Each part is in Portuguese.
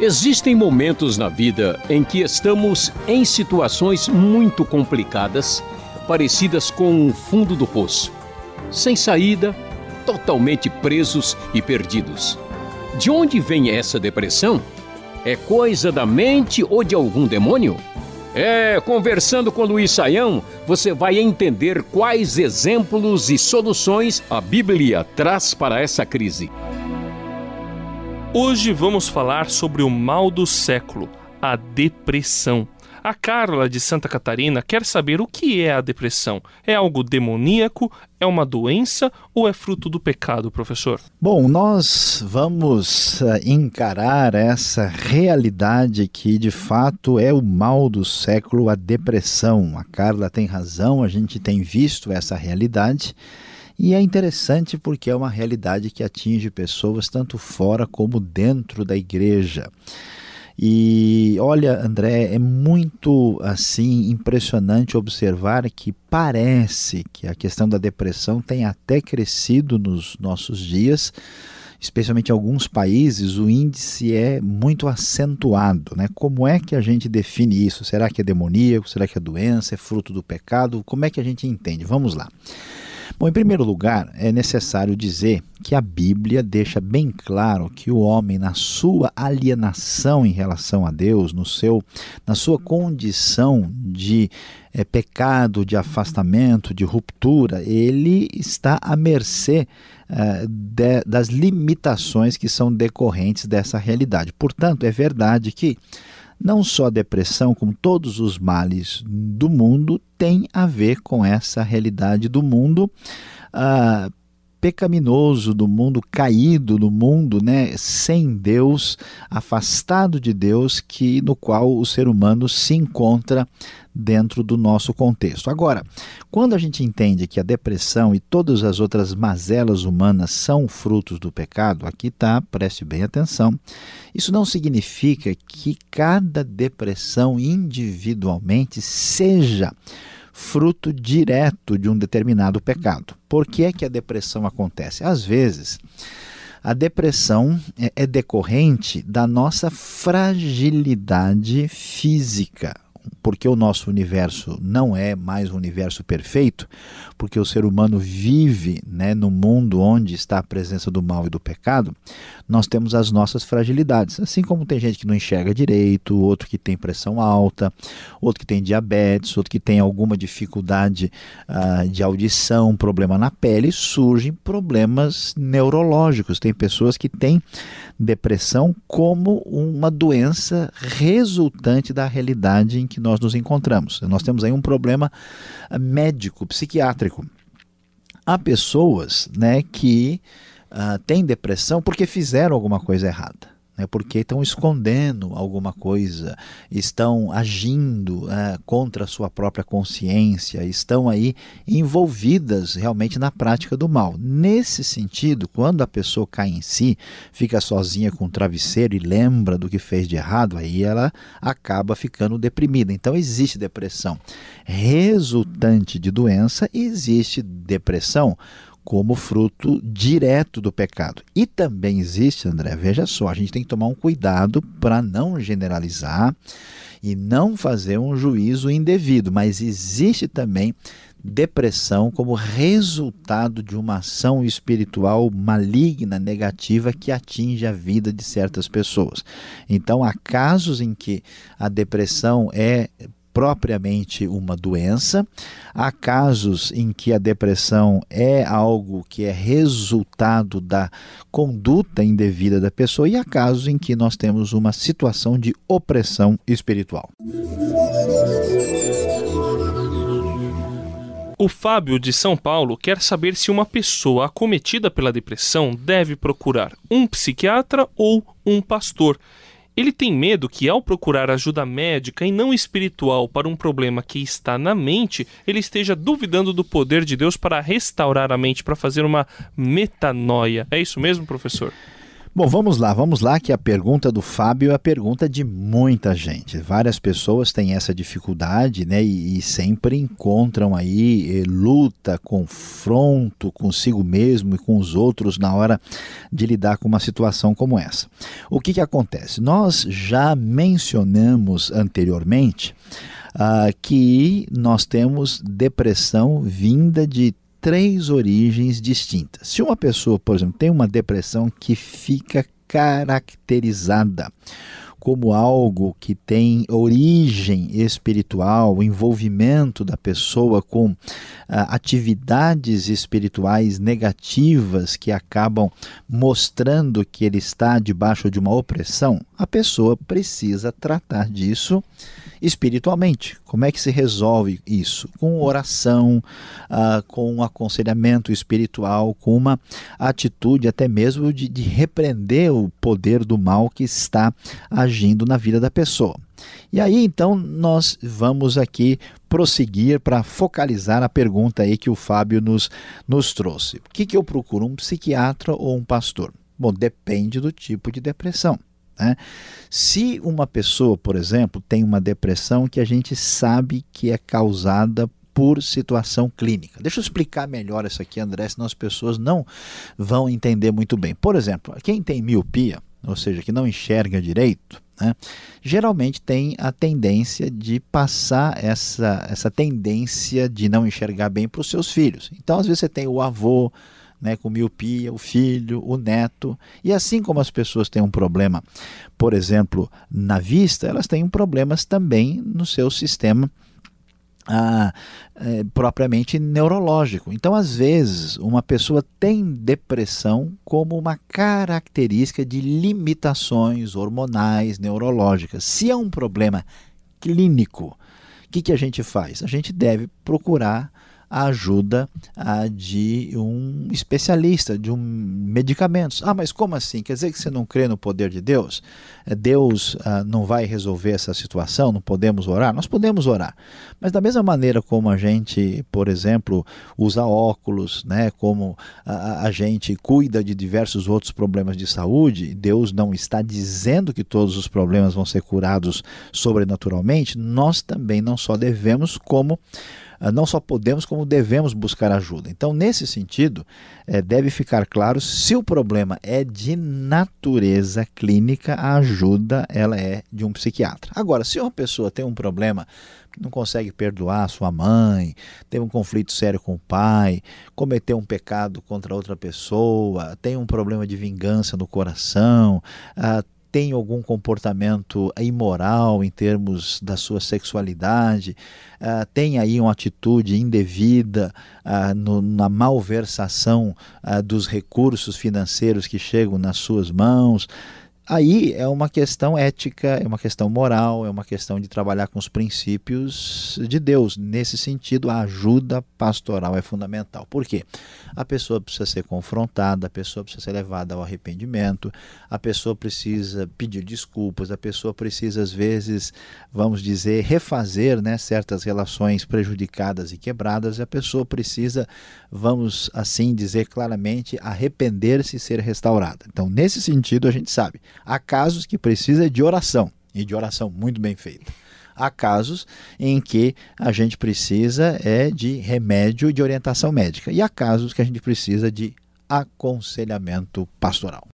Existem momentos na vida em que estamos em situações muito complicadas, parecidas com o fundo do poço, sem saída, totalmente presos e perdidos. De onde vem essa depressão? É coisa da mente ou de algum demônio? É, conversando com Luiz Saião, você vai entender quais exemplos e soluções a Bíblia traz para essa crise. Hoje vamos falar sobre o mal do século, a depressão. A Carla de Santa Catarina quer saber o que é a depressão. É algo demoníaco? É uma doença ou é fruto do pecado, professor? Bom, nós vamos uh, encarar essa realidade que de fato é o mal do século, a depressão. A Carla tem razão, a gente tem visto essa realidade. E é interessante porque é uma realidade que atinge pessoas tanto fora como dentro da igreja. E olha, André, é muito assim impressionante observar que parece que a questão da depressão tem até crescido nos nossos dias, especialmente em alguns países, o índice é muito acentuado. Né? Como é que a gente define isso? Será que é demoníaco? Será que é doença? É fruto do pecado? Como é que a gente entende? Vamos lá. Bom, em primeiro lugar, é necessário dizer que a Bíblia deixa bem claro que o homem, na sua alienação em relação a Deus, no seu, na sua condição de é, pecado, de afastamento, de ruptura, ele está à mercê é, de, das limitações que são decorrentes dessa realidade. Portanto, é verdade que não só a depressão, como todos os males do mundo, tem a ver com essa realidade do mundo. Uh, pecaminoso do mundo, caído do mundo, né, sem Deus, afastado de Deus, que no qual o ser humano se encontra dentro do nosso contexto. Agora, quando a gente entende que a depressão e todas as outras mazelas humanas são frutos do pecado, aqui está, preste bem atenção, isso não significa que cada depressão individualmente seja fruto direto de um determinado pecado. Por que é que a depressão acontece? Às vezes, a depressão é, é decorrente da nossa fragilidade física porque o nosso universo não é mais um universo perfeito, porque o ser humano vive né, no mundo onde está a presença do mal e do pecado, nós temos as nossas fragilidades. Assim como tem gente que não enxerga direito, outro que tem pressão alta, outro que tem diabetes, outro que tem alguma dificuldade uh, de audição, problema na pele, surgem problemas neurológicos. Tem pessoas que têm depressão como uma doença resultante da realidade em que nós nos encontramos. Nós temos aí um problema médico, psiquiátrico. Há pessoas né, que uh, têm depressão porque fizeram alguma coisa errada né, porque estão escondendo alguma coisa, estão agindo é, contra a sua própria consciência, estão aí envolvidas realmente na prática do mal. Nesse sentido, quando a pessoa cai em si, fica sozinha com o travesseiro e lembra do que fez de errado, aí ela acaba ficando deprimida. Então existe depressão resultante de doença existe depressão como fruto direto do pecado. E também existe, André, veja só, a gente tem que tomar um cuidado para não generalizar e não fazer um juízo indevido, mas existe também depressão como resultado de uma ação espiritual maligna, negativa que atinge a vida de certas pessoas. Então, há casos em que a depressão é propriamente uma doença. Há casos em que a depressão é algo que é resultado da conduta indevida da pessoa, e há casos em que nós temos uma situação de opressão espiritual. O Fábio de São Paulo quer saber se uma pessoa acometida pela depressão deve procurar um psiquiatra ou um pastor. Ele tem medo que, ao procurar ajuda médica e não espiritual para um problema que está na mente, ele esteja duvidando do poder de Deus para restaurar a mente, para fazer uma metanoia. É isso mesmo, professor? Bom, vamos lá, vamos lá, que a pergunta do Fábio é a pergunta de muita gente. Várias pessoas têm essa dificuldade, né, e, e sempre encontram aí eh, luta, confronto consigo mesmo e com os outros na hora de lidar com uma situação como essa. O que, que acontece? Nós já mencionamos anteriormente ah, que nós temos depressão vinda de três origens distintas. Se uma pessoa, por exemplo, tem uma depressão que fica caracterizada como algo que tem origem espiritual, envolvimento da pessoa com ah, atividades espirituais negativas que acabam mostrando que ele está debaixo de uma opressão, a pessoa precisa tratar disso espiritualmente. Como é que se resolve isso? Com oração, uh, com um aconselhamento espiritual, com uma atitude até mesmo de, de repreender o poder do mal que está agindo na vida da pessoa. E aí então nós vamos aqui prosseguir para focalizar a pergunta aí que o Fábio nos, nos trouxe. O que, que eu procuro, um psiquiatra ou um pastor? Bom, depende do tipo de depressão. Né? Se uma pessoa, por exemplo, tem uma depressão que a gente sabe que é causada por situação clínica. Deixa eu explicar melhor isso aqui, André, senão as pessoas não vão entender muito bem. Por exemplo, quem tem miopia, ou seja, que não enxerga direito, né, geralmente tem a tendência de passar essa, essa tendência de não enxergar bem para os seus filhos. Então, às vezes, você tem o avô, né, com miopia, o filho, o neto. E assim como as pessoas têm um problema, por exemplo, na vista, elas têm problemas também no seu sistema ah, é, propriamente neurológico. Então, às vezes, uma pessoa tem depressão como uma característica de limitações hormonais, neurológicas. Se é um problema clínico, o que, que a gente faz? A gente deve procurar a ajuda a, de um especialista, de um medicamentos. Ah, mas como assim? Quer dizer que você não crê no poder de Deus? É, Deus ah, não vai resolver essa situação? Não podemos orar? Nós podemos orar. Mas da mesma maneira como a gente, por exemplo, usa óculos, né, como a, a gente cuida de diversos outros problemas de saúde, Deus não está dizendo que todos os problemas vão ser curados sobrenaturalmente, nós também não só devemos, como ah, não só podemos, como devemos buscar ajuda. Então, nesse sentido, é, deve ficar claro se o problema é de natureza clínica, a ajuda ela é de um psiquiatra. Agora, se uma pessoa tem um problema não consegue perdoar sua mãe, tem um conflito sério com o pai, cometeu um pecado contra outra pessoa, tem um problema de vingança no coração, uh, tem algum comportamento imoral em termos da sua sexualidade, uh, tem aí uma atitude indevida uh, no, na malversação uh, dos recursos financeiros que chegam nas suas mãos, Aí é uma questão ética, é uma questão moral, é uma questão de trabalhar com os princípios de Deus. Nesse sentido, a ajuda pastoral é fundamental. Por quê? A pessoa precisa ser confrontada, a pessoa precisa ser levada ao arrependimento, a pessoa precisa pedir desculpas, a pessoa precisa, às vezes, vamos dizer, refazer né, certas relações prejudicadas e quebradas, e a pessoa precisa, vamos assim dizer claramente, arrepender-se e ser restaurada. Então, nesse sentido, a gente sabe Há casos que precisa de oração, e de oração muito bem feita. Há casos em que a gente precisa é de remédio de orientação médica. E há casos que a gente precisa de aconselhamento pastoral.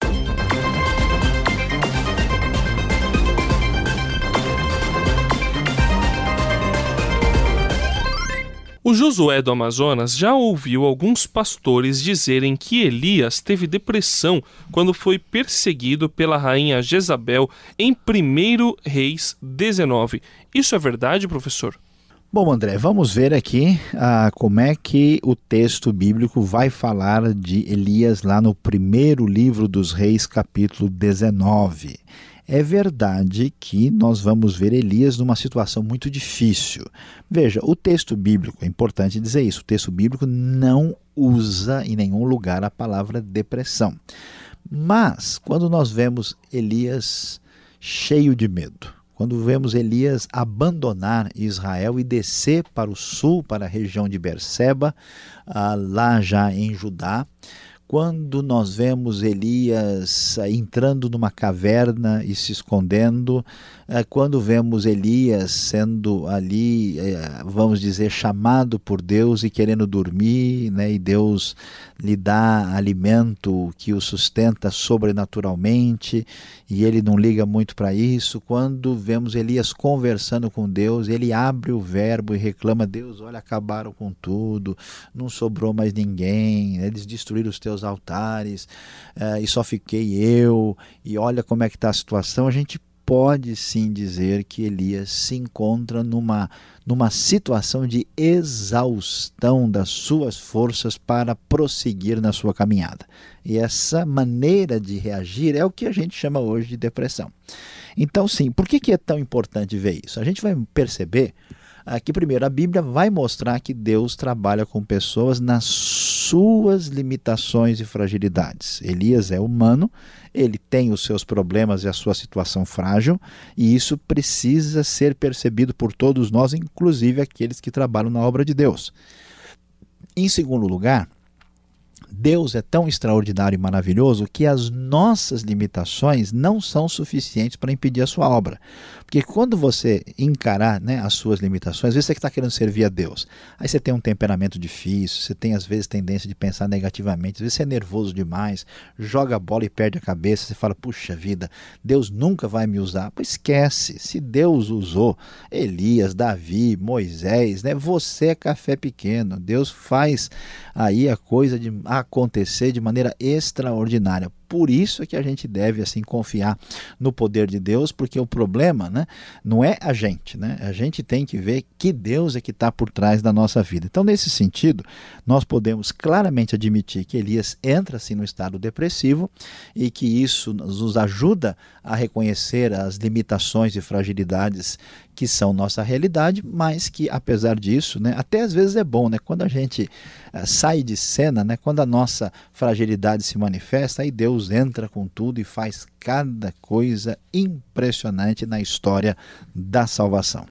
O Josué do Amazonas já ouviu alguns pastores dizerem que Elias teve depressão quando foi perseguido pela rainha Jezabel em 1 Reis 19. Isso é verdade, professor? Bom, André, vamos ver aqui ah, como é que o texto bíblico vai falar de Elias lá no primeiro livro dos Reis, capítulo 19. É verdade que nós vamos ver Elias numa situação muito difícil. Veja, o texto bíblico, é importante dizer isso, o texto bíblico não usa em nenhum lugar a palavra depressão. Mas, quando nós vemos Elias cheio de medo, quando vemos Elias abandonar Israel e descer para o sul, para a região de Berseba, ah, lá já em Judá, quando nós vemos Elias eh, entrando numa caverna e se escondendo, eh, quando vemos Elias sendo ali, eh, vamos dizer, chamado por Deus e querendo dormir, né, e Deus lhe dá alimento que o sustenta sobrenaturalmente, e ele não liga muito para isso. Quando vemos Elias conversando com Deus, ele abre o verbo e reclama: Deus, olha, acabaram com tudo, não sobrou mais ninguém, eles destruíram os teus altares, e só fiquei eu, e olha como é que está a situação. A gente pode sim dizer que Elias se encontra numa, numa situação de exaustão das suas forças para prosseguir na sua caminhada. E essa maneira de reagir é o que a gente chama hoje de depressão. Então, sim, por que, que é tão importante ver isso? A gente vai perceber Aqui, primeiro, a Bíblia vai mostrar que Deus trabalha com pessoas nas suas limitações e fragilidades. Elias é humano, ele tem os seus problemas e a sua situação frágil, e isso precisa ser percebido por todos nós, inclusive aqueles que trabalham na obra de Deus. Em segundo lugar, Deus é tão extraordinário e maravilhoso que as nossas limitações não são suficientes para impedir a sua obra. Porque quando você encarar né, as suas limitações, às vezes você está querendo servir a Deus. Aí você tem um temperamento difícil, você tem às vezes tendência de pensar negativamente, às vezes você é nervoso demais, joga a bola e perde a cabeça, você fala, puxa vida, Deus nunca vai me usar. Pois esquece, se Deus usou Elias, Davi, Moisés, né, você é café pequeno. Deus faz aí a coisa de acontecer de maneira extraordinária. Por isso é que a gente deve assim confiar no poder de Deus, porque o problema né, não é a gente, né? A gente tem que ver que Deus é que está por trás da nossa vida. Então, nesse sentido, nós podemos claramente admitir que Elias entra assim no estado depressivo e que isso nos ajuda a reconhecer as limitações e fragilidades que são nossa realidade, mas que apesar disso, né, até às vezes é bom, né, quando a gente uh, sai de cena, né, quando a nossa fragilidade se manifesta, aí Deus entra com tudo e faz cada coisa impressionante na história da salvação.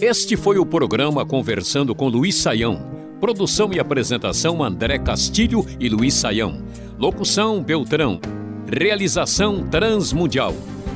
Este foi o programa Conversando com Luiz Saião. Produção e apresentação André Castilho e Luiz Saião. Locução Beltrão. Realização Transmundial.